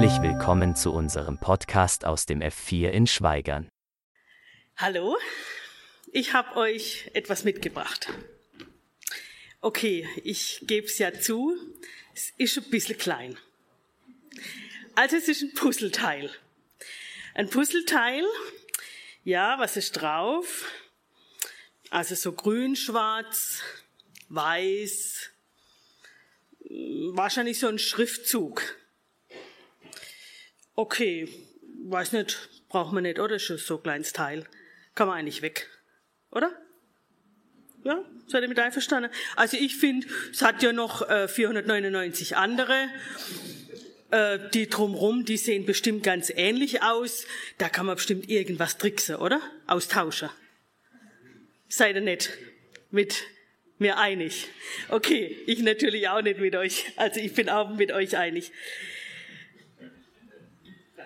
Herzlich willkommen zu unserem Podcast aus dem F4 in Schweigern. Hallo, ich habe euch etwas mitgebracht. Okay, ich gebe es ja zu, es ist ein bisschen klein. Also es ist ein Puzzleteil. Ein Puzzleteil, ja, was ist drauf? Also so grün, schwarz, weiß, wahrscheinlich so ein Schriftzug. Okay, weiß nicht, braucht man nicht, oder? Ist schon so ein kleines Teil. Kann man eigentlich weg, oder? Ja, seid ihr mit einverstanden? Also ich finde, es hat ja noch äh, 499 andere, äh, die drumrum, die sehen bestimmt ganz ähnlich aus. Da kann man bestimmt irgendwas tricksen, oder? Austauschen. Seid ihr nicht mit mir einig? Okay, ich natürlich auch nicht mit euch. Also ich bin auch mit euch einig.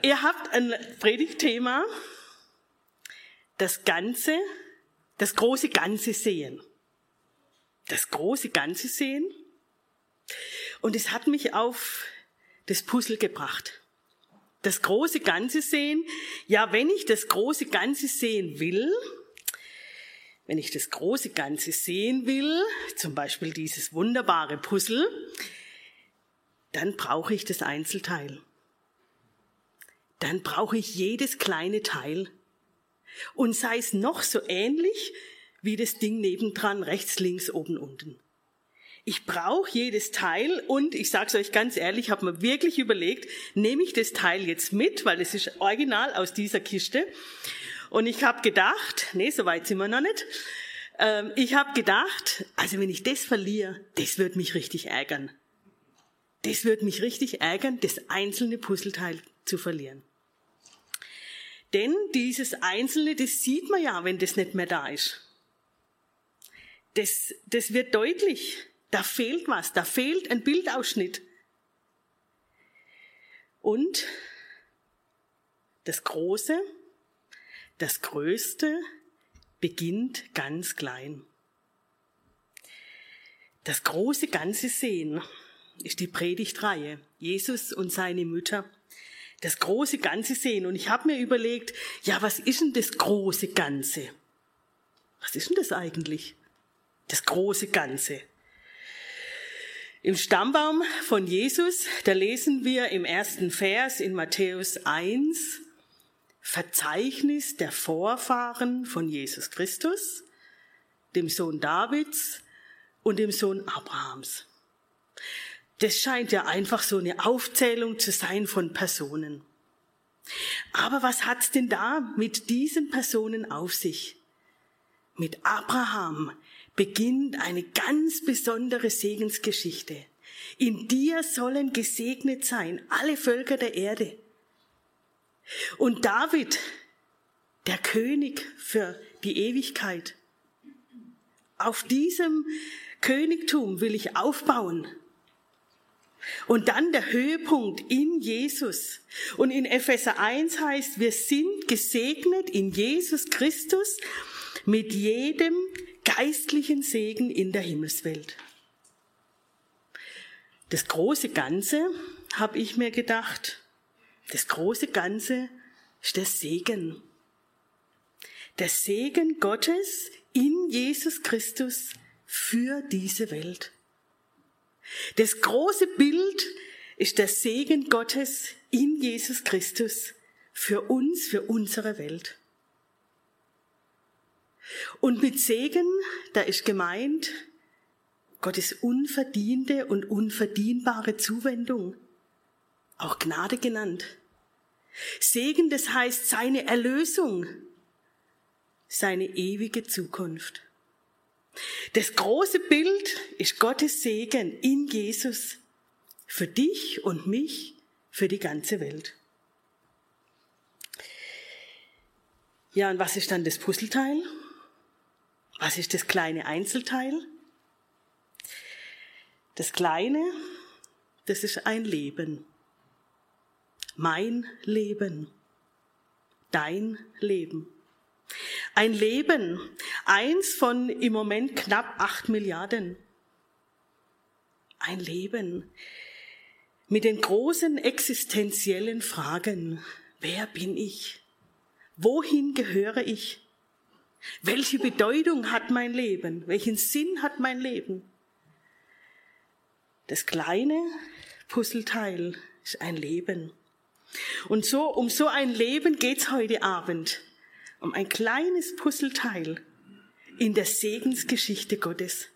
Ihr habt ein Predigtthema, das Ganze, das große Ganze sehen. Das große Ganze sehen. Und es hat mich auf das Puzzle gebracht. Das große Ganze sehen. Ja, wenn ich das große Ganze sehen will, wenn ich das große Ganze sehen will, zum Beispiel dieses wunderbare Puzzle, dann brauche ich das Einzelteil. Dann brauche ich jedes kleine Teil. Und sei es noch so ähnlich wie das Ding nebendran, rechts, links, oben, unten. Ich brauche jedes Teil und ich sage es euch ganz ehrlich, habe mir wirklich überlegt, nehme ich das Teil jetzt mit, weil es ist original aus dieser Kiste. Und ich habe gedacht, nee, so weit sind wir noch nicht. Ähm, ich habe gedacht, also wenn ich das verliere, das wird mich richtig ärgern. Das wird mich richtig ärgern, das einzelne Puzzleteil zu verlieren. Denn dieses Einzelne, das sieht man ja, wenn das nicht mehr da ist. Das, das wird deutlich. Da fehlt was, da fehlt ein Bildausschnitt. Und das Große, das Größte beginnt ganz klein. Das große Ganze sehen ist die Predigtreihe. Jesus und seine Mütter. Das große Ganze sehen. Und ich habe mir überlegt, ja, was ist denn das große Ganze? Was ist denn das eigentlich? Das große Ganze. Im Stammbaum von Jesus, da lesen wir im ersten Vers in Matthäus 1, Verzeichnis der Vorfahren von Jesus Christus, dem Sohn Davids und dem Sohn Abrahams. Das scheint ja einfach so eine Aufzählung zu sein von Personen. Aber was hat's denn da mit diesen Personen auf sich? Mit Abraham, beginnt eine ganz besondere Segensgeschichte. In dir sollen gesegnet sein alle Völker der Erde. Und David, der König für die Ewigkeit, auf diesem Königtum will ich aufbauen. Und dann der Höhepunkt in Jesus. Und in Epheser 1 heißt, wir sind gesegnet in Jesus Christus mit jedem geistlichen Segen in der Himmelswelt. Das große Ganze, habe ich mir gedacht, das große Ganze ist der Segen. Der Segen Gottes in Jesus Christus für diese Welt. Das große Bild ist der Segen Gottes in Jesus Christus für uns, für unsere Welt. Und mit Segen, da ist gemeint Gottes unverdiente und unverdienbare Zuwendung, auch Gnade genannt. Segen, das heißt seine Erlösung, seine ewige Zukunft. Das große Bild ist Gottes Segen in Jesus für dich und mich, für die ganze Welt. Ja, und was ist dann das Puzzleteil? Was ist das kleine Einzelteil? Das kleine, das ist ein Leben. Mein Leben. Dein Leben. Ein Leben, eins von im Moment knapp acht Milliarden. Ein Leben. mit den großen existenziellen Fragen. Wer bin ich? Wohin gehöre ich? Welche Bedeutung hat mein Leben? Welchen Sinn hat mein Leben? Das kleine Puzzleteil ist ein Leben. Und so, um so ein Leben geht's heute Abend. Um ein kleines Puzzleteil in der Segensgeschichte Gottes.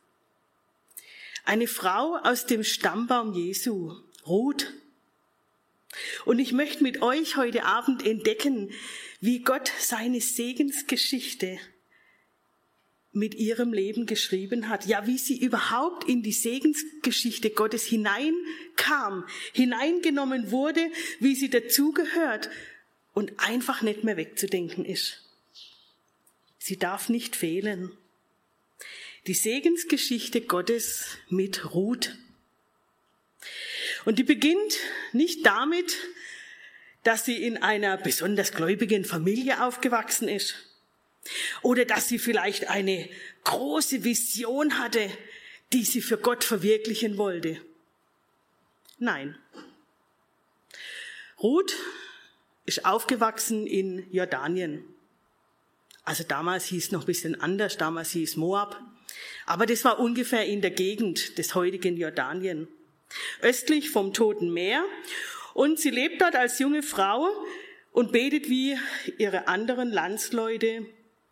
Eine Frau aus dem Stammbaum Jesu, Ruth. Und ich möchte mit euch heute Abend entdecken, wie Gott seine Segensgeschichte mit ihrem Leben geschrieben hat. Ja, wie sie überhaupt in die Segensgeschichte Gottes hineinkam, hineingenommen wurde, wie sie dazugehört und einfach nicht mehr wegzudenken ist. Sie darf nicht fehlen. Die Segensgeschichte Gottes mit Ruth. Und die beginnt nicht damit, dass sie in einer besonders gläubigen Familie aufgewachsen ist oder dass sie vielleicht eine große Vision hatte, die sie für Gott verwirklichen wollte. Nein. Ruth ist aufgewachsen in Jordanien. Also damals hieß noch ein bisschen anders, damals hieß Moab. Aber das war ungefähr in der Gegend des heutigen Jordanien. Östlich vom Toten Meer. Und sie lebt dort als junge Frau und betet wie ihre anderen Landsleute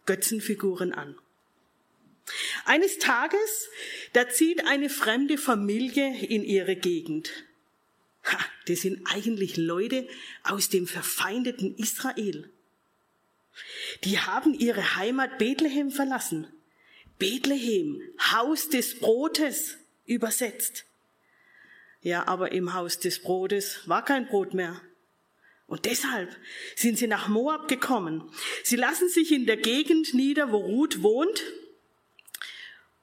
Götzenfiguren an. Eines Tages, da zieht eine fremde Familie in ihre Gegend. Ha, das sind eigentlich Leute aus dem verfeindeten Israel. Die haben ihre Heimat Bethlehem verlassen. Bethlehem, Haus des Brotes übersetzt. Ja, aber im Haus des Brotes war kein Brot mehr. Und deshalb sind sie nach Moab gekommen. Sie lassen sich in der Gegend nieder, wo Ruth wohnt.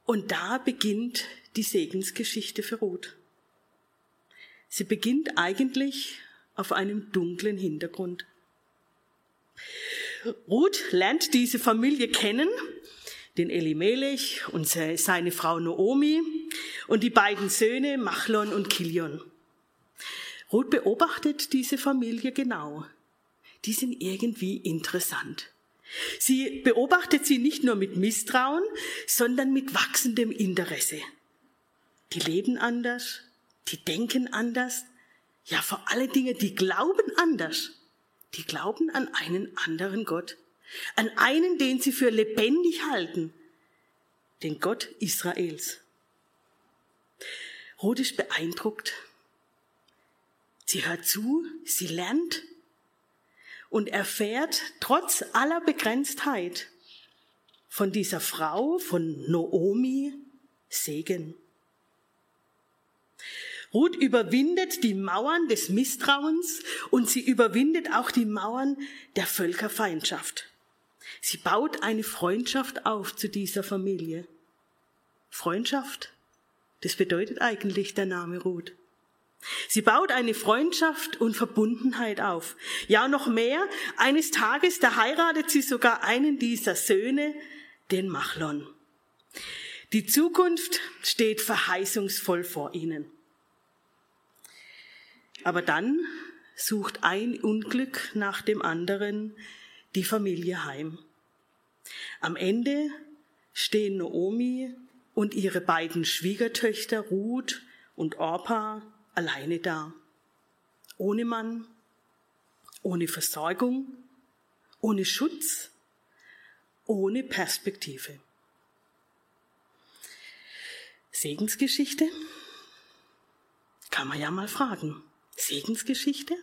Und da beginnt die Segensgeschichte für Ruth. Sie beginnt eigentlich auf einem dunklen Hintergrund. Ruth lernt diese Familie kennen, den Elimelech und seine Frau Noomi und die beiden Söhne Machlon und Kilion. Ruth beobachtet diese Familie genau. Die sind irgendwie interessant. Sie beobachtet sie nicht nur mit Misstrauen, sondern mit wachsendem Interesse. Die leben anders, die denken anders, ja vor allen Dingen, die glauben anders. Die glauben an einen anderen Gott, an einen, den sie für lebendig halten, den Gott Israels. Ruth ist beeindruckt Sie hört zu, sie lernt und erfährt trotz aller Begrenztheit von dieser Frau, von Noomi, Segen. Ruth überwindet die Mauern des Misstrauens und sie überwindet auch die Mauern der Völkerfeindschaft. Sie baut eine Freundschaft auf zu dieser Familie. Freundschaft, das bedeutet eigentlich der Name Ruth. Sie baut eine Freundschaft und Verbundenheit auf. Ja, noch mehr, eines Tages, da heiratet sie sogar einen dieser Söhne, den Machlon. Die Zukunft steht verheißungsvoll vor ihnen. Aber dann sucht ein Unglück nach dem anderen die Familie heim. Am Ende stehen Naomi und ihre beiden Schwiegertöchter Ruth und Orpa alleine da. Ohne Mann, ohne Versorgung, ohne Schutz, ohne Perspektive. Segensgeschichte? Kann man ja mal fragen. Segensgeschichte?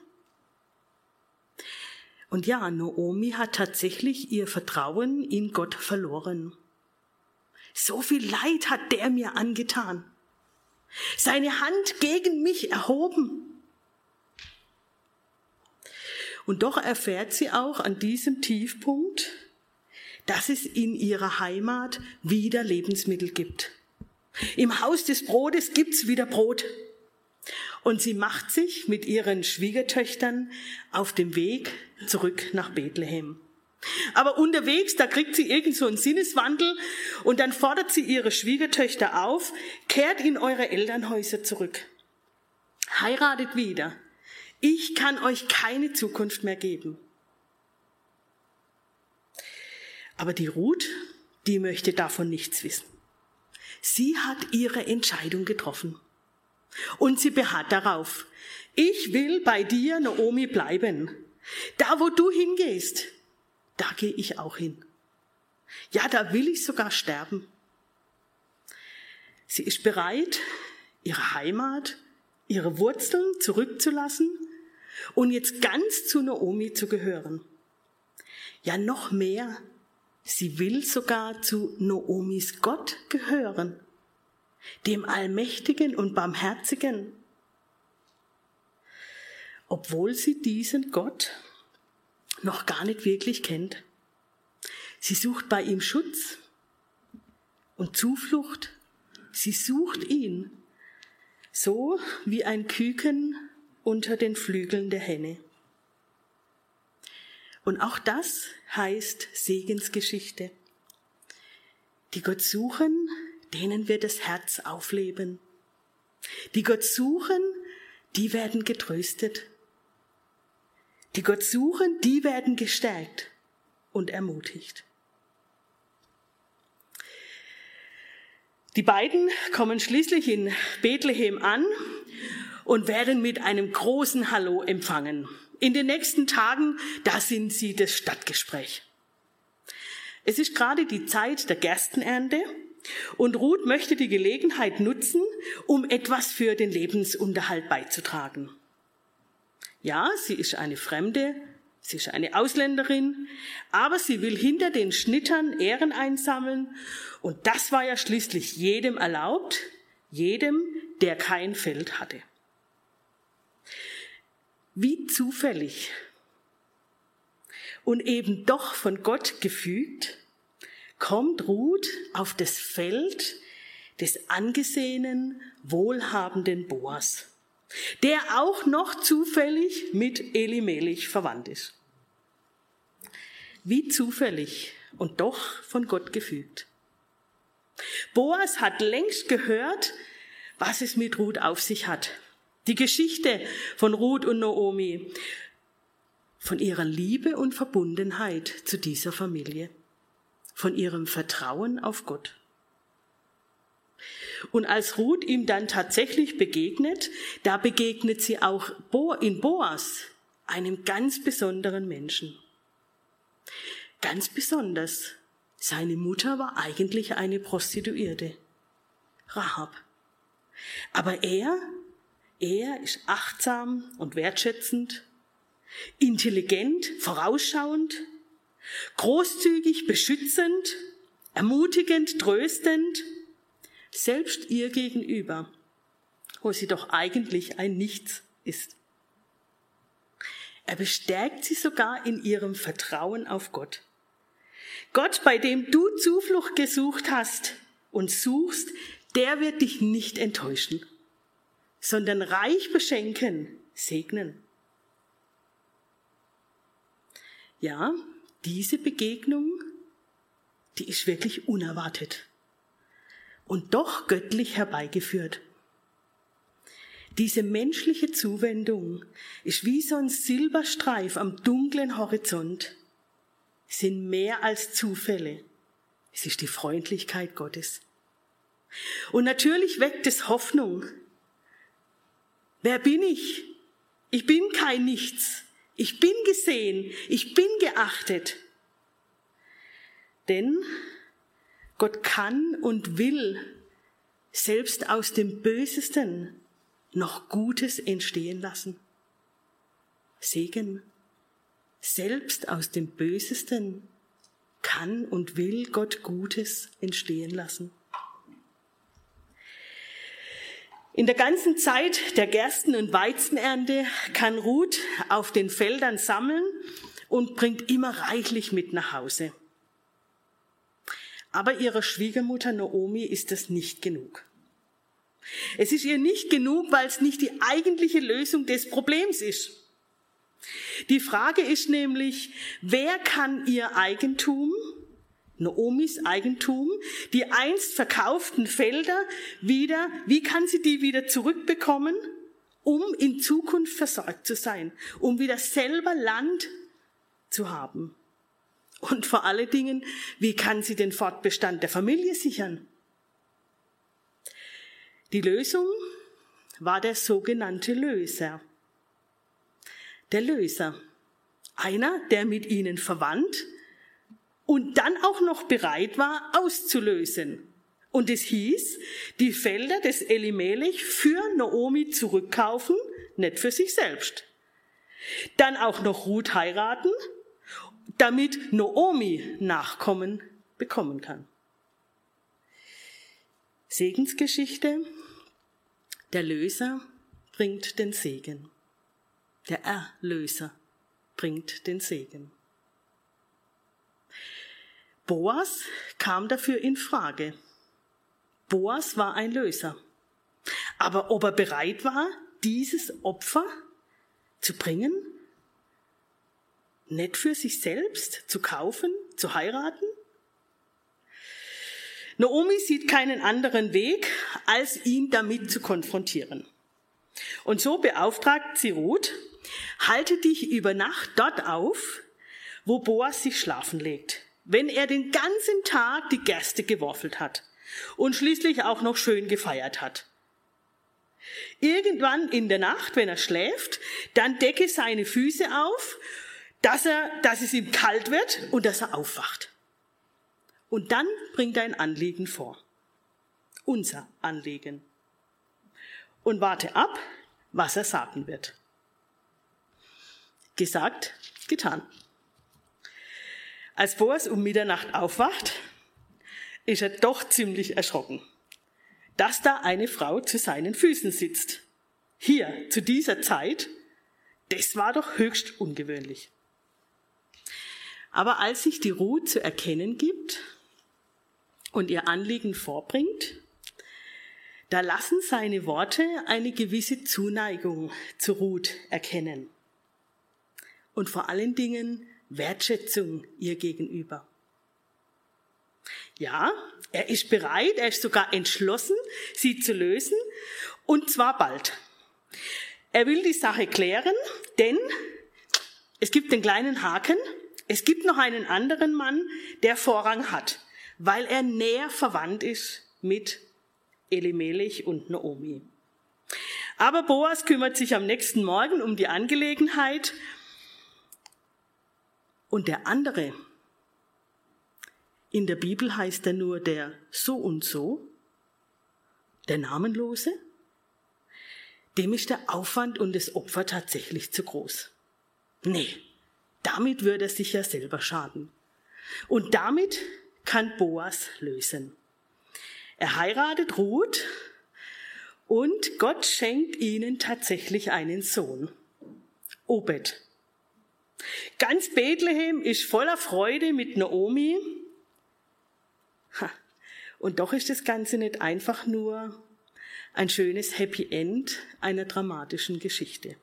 Und ja, Noomi hat tatsächlich ihr Vertrauen in Gott verloren. So viel Leid hat der mir angetan seine Hand gegen mich erhoben. Und doch erfährt sie auch an diesem Tiefpunkt, dass es in ihrer Heimat wieder Lebensmittel gibt. Im Haus des Brotes gibt's wieder Brot. Und sie macht sich mit ihren Schwiegertöchtern auf dem Weg zurück nach Bethlehem. Aber unterwegs, da kriegt sie irgend so einen Sinneswandel und dann fordert sie ihre Schwiegertöchter auf, kehrt in eure Elternhäuser zurück. Heiratet wieder. Ich kann euch keine Zukunft mehr geben. Aber die Ruth, die möchte davon nichts wissen. Sie hat ihre Entscheidung getroffen. Und sie beharrt darauf. Ich will bei dir, Naomi, bleiben. Da, wo du hingehst, da gehe ich auch hin. Ja, da will ich sogar sterben. Sie ist bereit, ihre Heimat, ihre Wurzeln zurückzulassen und jetzt ganz zu Naomi zu gehören. Ja, noch mehr. Sie will sogar zu Naomis Gott gehören, dem Allmächtigen und Barmherzigen. Obwohl sie diesen Gott noch gar nicht wirklich kennt. Sie sucht bei ihm Schutz und Zuflucht. Sie sucht ihn, so wie ein Küken unter den Flügeln der Henne. Und auch das heißt Segensgeschichte. Die Gott suchen, denen wird das Herz aufleben. Die Gott suchen, die werden getröstet. Die Gott suchen, die werden gestärkt und ermutigt. Die beiden kommen schließlich in Bethlehem an und werden mit einem großen Hallo empfangen. In den nächsten Tagen, da sind sie das Stadtgespräch. Es ist gerade die Zeit der Gerstenernte und Ruth möchte die Gelegenheit nutzen, um etwas für den Lebensunterhalt beizutragen. Ja, sie ist eine Fremde, sie ist eine Ausländerin, aber sie will hinter den Schnittern Ehren einsammeln und das war ja schließlich jedem erlaubt, jedem, der kein Feld hatte. Wie zufällig und eben doch von Gott gefügt, kommt Ruth auf das Feld des angesehenen, wohlhabenden Boas der auch noch zufällig mit Elimelech verwandt ist. Wie zufällig und doch von Gott gefügt. Boas hat längst gehört, was es mit Ruth auf sich hat. Die Geschichte von Ruth und Naomi, von ihrer Liebe und Verbundenheit zu dieser Familie, von ihrem Vertrauen auf Gott. Und als Ruth ihm dann tatsächlich begegnet, da begegnet sie auch in Boas, einem ganz besonderen Menschen. Ganz besonders, seine Mutter war eigentlich eine Prostituierte, Rahab. Aber er, er ist achtsam und wertschätzend, intelligent, vorausschauend, großzügig, beschützend, ermutigend, tröstend, selbst ihr gegenüber, wo sie doch eigentlich ein Nichts ist. Er bestärkt sie sogar in ihrem Vertrauen auf Gott. Gott, bei dem du Zuflucht gesucht hast und suchst, der wird dich nicht enttäuschen, sondern reich beschenken, segnen. Ja, diese Begegnung, die ist wirklich unerwartet und doch göttlich herbeigeführt. Diese menschliche Zuwendung ist wie so ein Silberstreif am dunklen Horizont, sind mehr als Zufälle. Es ist die Freundlichkeit Gottes. Und natürlich weckt es Hoffnung. Wer bin ich? Ich bin kein Nichts. Ich bin gesehen. Ich bin geachtet. Denn Gott kann und will selbst aus dem Bösesten noch Gutes entstehen lassen. Segen. Selbst aus dem Bösesten kann und will Gott Gutes entstehen lassen. In der ganzen Zeit der Gersten- und Weizenernte kann Ruth auf den Feldern sammeln und bringt immer reichlich mit nach Hause. Aber ihrer Schwiegermutter Naomi ist das nicht genug. Es ist ihr nicht genug, weil es nicht die eigentliche Lösung des Problems ist. Die Frage ist nämlich, wer kann ihr Eigentum, Naomis Eigentum, die einst verkauften Felder wieder, wie kann sie die wieder zurückbekommen, um in Zukunft versorgt zu sein, um wieder selber Land zu haben. Und vor allen Dingen, wie kann sie den Fortbestand der Familie sichern? Die Lösung war der sogenannte Löser. Der Löser. Einer, der mit ihnen verwandt und dann auch noch bereit war, auszulösen. Und es hieß, die Felder des Elimelech für Naomi zurückkaufen, nicht für sich selbst. Dann auch noch Ruth heiraten damit Noomi Nachkommen bekommen kann. Segensgeschichte. Der Löser bringt den Segen. Der Erlöser bringt den Segen. Boas kam dafür in Frage. Boas war ein Löser. Aber ob er bereit war, dieses Opfer zu bringen, nicht für sich selbst zu kaufen, zu heiraten? Naomi sieht keinen anderen Weg, als ihn damit zu konfrontieren. Und so beauftragt sie Ruth, halte dich über Nacht dort auf, wo Boas sich schlafen legt, wenn er den ganzen Tag die Gerste geworfelt hat und schließlich auch noch schön gefeiert hat. Irgendwann in der Nacht, wenn er schläft, dann decke seine Füße auf dass, er, dass es ihm kalt wird und dass er aufwacht. Und dann bringt er ein Anliegen vor. Unser Anliegen. Und warte ab, was er sagen wird. Gesagt, getan. Als Boas um Mitternacht aufwacht, ist er doch ziemlich erschrocken, dass da eine Frau zu seinen Füßen sitzt. Hier, zu dieser Zeit, das war doch höchst ungewöhnlich. Aber als sich die Ruth zu erkennen gibt und ihr Anliegen vorbringt, da lassen seine Worte eine gewisse Zuneigung zu Ruth erkennen. Und vor allen Dingen Wertschätzung ihr gegenüber. Ja, er ist bereit, er ist sogar entschlossen, sie zu lösen, und zwar bald. Er will die Sache klären, denn es gibt den kleinen Haken, es gibt noch einen anderen Mann, der Vorrang hat, weil er näher verwandt ist mit Elimelech und Naomi. Aber Boas kümmert sich am nächsten Morgen um die Angelegenheit und der andere, in der Bibel heißt er nur der so und so, der Namenlose, dem ist der Aufwand und das Opfer tatsächlich zu groß. Nee, damit würde er sich ja selber schaden. Und damit kann Boas lösen. Er heiratet Ruth und Gott schenkt ihnen tatsächlich einen Sohn. Obed. Ganz Bethlehem ist voller Freude mit Naomi. Und doch ist das Ganze nicht einfach nur ein schönes Happy End einer dramatischen Geschichte.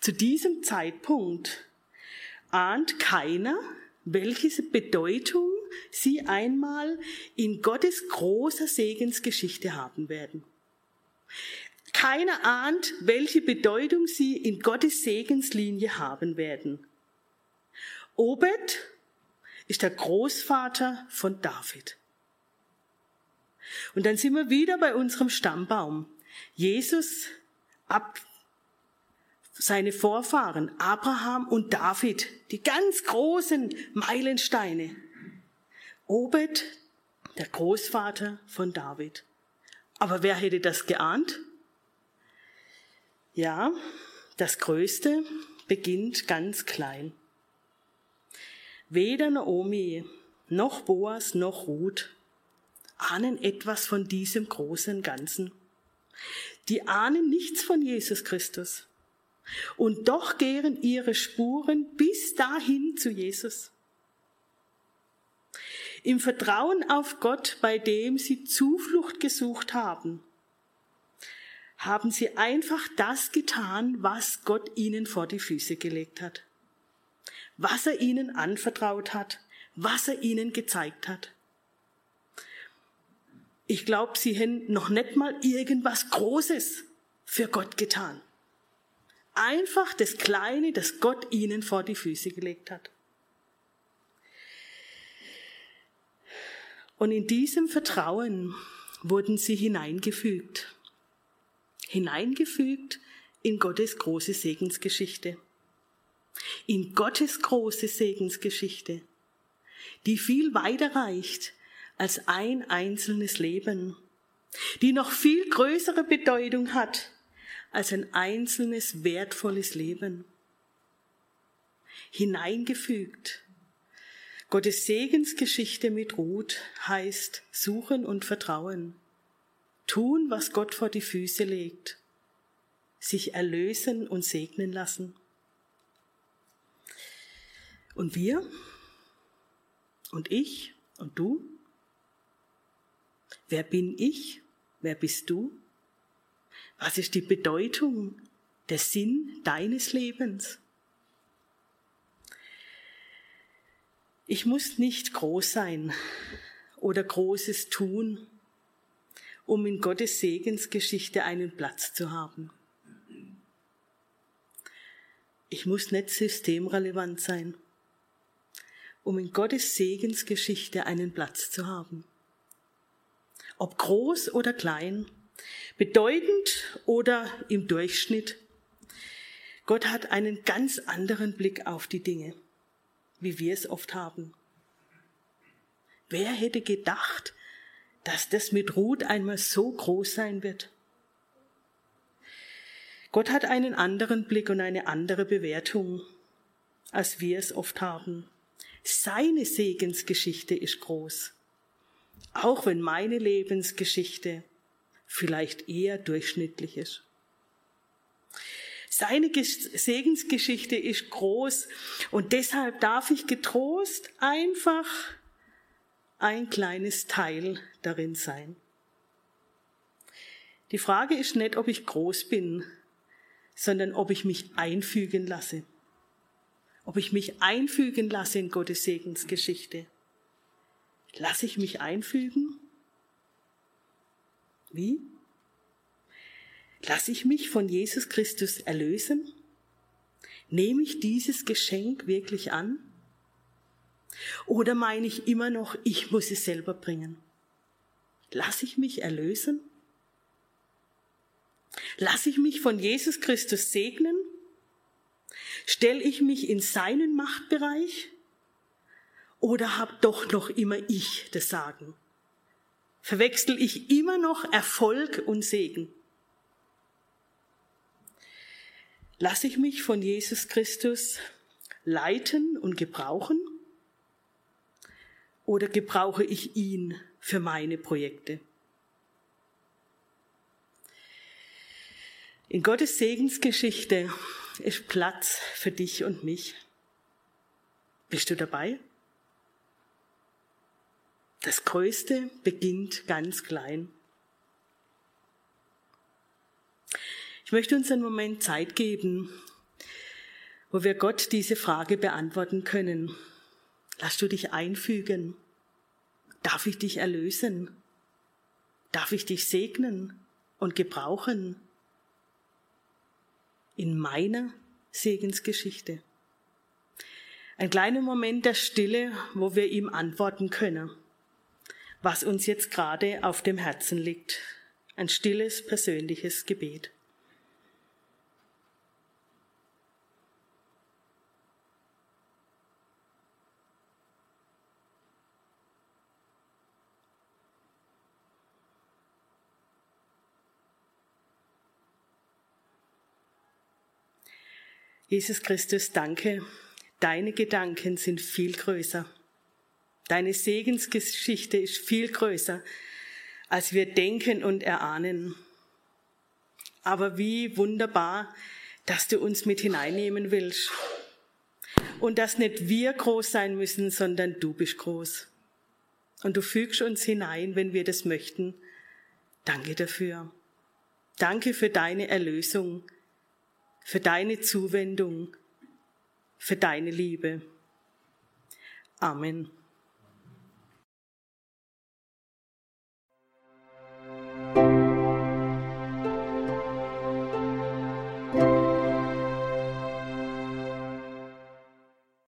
Zu diesem Zeitpunkt ahnt keiner, welche Bedeutung sie einmal in Gottes großer Segensgeschichte haben werden. Keiner ahnt, welche Bedeutung sie in Gottes Segenslinie haben werden. Obed ist der Großvater von David. Und dann sind wir wieder bei unserem Stammbaum. Jesus ab seine Vorfahren, Abraham und David, die ganz großen Meilensteine. Obed, der Großvater von David. Aber wer hätte das geahnt? Ja, das Größte beginnt ganz klein. Weder Naomi noch Boas noch Ruth ahnen etwas von diesem großen Ganzen. Die ahnen nichts von Jesus Christus. Und doch gehen ihre Spuren bis dahin zu Jesus. Im Vertrauen auf Gott, bei dem sie Zuflucht gesucht haben, haben sie einfach das getan, was Gott ihnen vor die Füße gelegt hat, was er ihnen anvertraut hat, was er ihnen gezeigt hat. Ich glaube, sie haben noch nicht mal irgendwas Großes für Gott getan. Einfach das Kleine, das Gott ihnen vor die Füße gelegt hat. Und in diesem Vertrauen wurden sie hineingefügt. Hineingefügt in Gottes große Segensgeschichte. In Gottes große Segensgeschichte, die viel weiter reicht als ein einzelnes Leben, die noch viel größere Bedeutung hat als ein einzelnes wertvolles Leben. Hineingefügt. Gottes Segensgeschichte mit Ruth heißt suchen und vertrauen. Tun, was Gott vor die Füße legt. Sich erlösen und segnen lassen. Und wir? Und ich? Und du? Wer bin ich? Wer bist du? Was ist die Bedeutung, der Sinn deines Lebens? Ich muss nicht groß sein oder Großes tun, um in Gottes Segensgeschichte einen Platz zu haben. Ich muss nicht systemrelevant sein, um in Gottes Segensgeschichte einen Platz zu haben. Ob groß oder klein, bedeutend oder im Durchschnitt. Gott hat einen ganz anderen Blick auf die Dinge, wie wir es oft haben. Wer hätte gedacht, dass das mit Ruth einmal so groß sein wird? Gott hat einen anderen Blick und eine andere Bewertung, als wir es oft haben. Seine Segensgeschichte ist groß, auch wenn meine Lebensgeschichte vielleicht eher durchschnittlich ist. Seine Segensgeschichte ist groß und deshalb darf ich getrost einfach ein kleines Teil darin sein. Die Frage ist nicht, ob ich groß bin, sondern ob ich mich einfügen lasse. Ob ich mich einfügen lasse in Gottes Segensgeschichte. Lasse ich mich einfügen? Wie? Lasse ich mich von Jesus Christus erlösen? Nehme ich dieses Geschenk wirklich an? Oder meine ich immer noch, ich muss es selber bringen? Lasse ich mich erlösen? Lasse ich mich von Jesus Christus segnen? Stelle ich mich in seinen Machtbereich? Oder hab doch noch immer ich das Sagen? verwechsel ich immer noch Erfolg und Segen. Lasse ich mich von Jesus Christus leiten und gebrauchen? Oder gebrauche ich ihn für meine Projekte? In Gottes Segensgeschichte ist Platz für dich und mich. Bist du dabei? Das Größte beginnt ganz klein. Ich möchte uns einen Moment Zeit geben, wo wir Gott diese Frage beantworten können. Lass du dich einfügen? Darf ich dich erlösen? Darf ich dich segnen und gebrauchen? In meiner Segensgeschichte. Ein kleiner Moment der Stille, wo wir ihm antworten können was uns jetzt gerade auf dem Herzen liegt. Ein stilles, persönliches Gebet. Jesus Christus, danke. Deine Gedanken sind viel größer. Deine Segensgeschichte ist viel größer, als wir denken und erahnen. Aber wie wunderbar, dass du uns mit hineinnehmen willst. Und dass nicht wir groß sein müssen, sondern du bist groß. Und du fügst uns hinein, wenn wir das möchten. Danke dafür. Danke für deine Erlösung, für deine Zuwendung, für deine Liebe. Amen.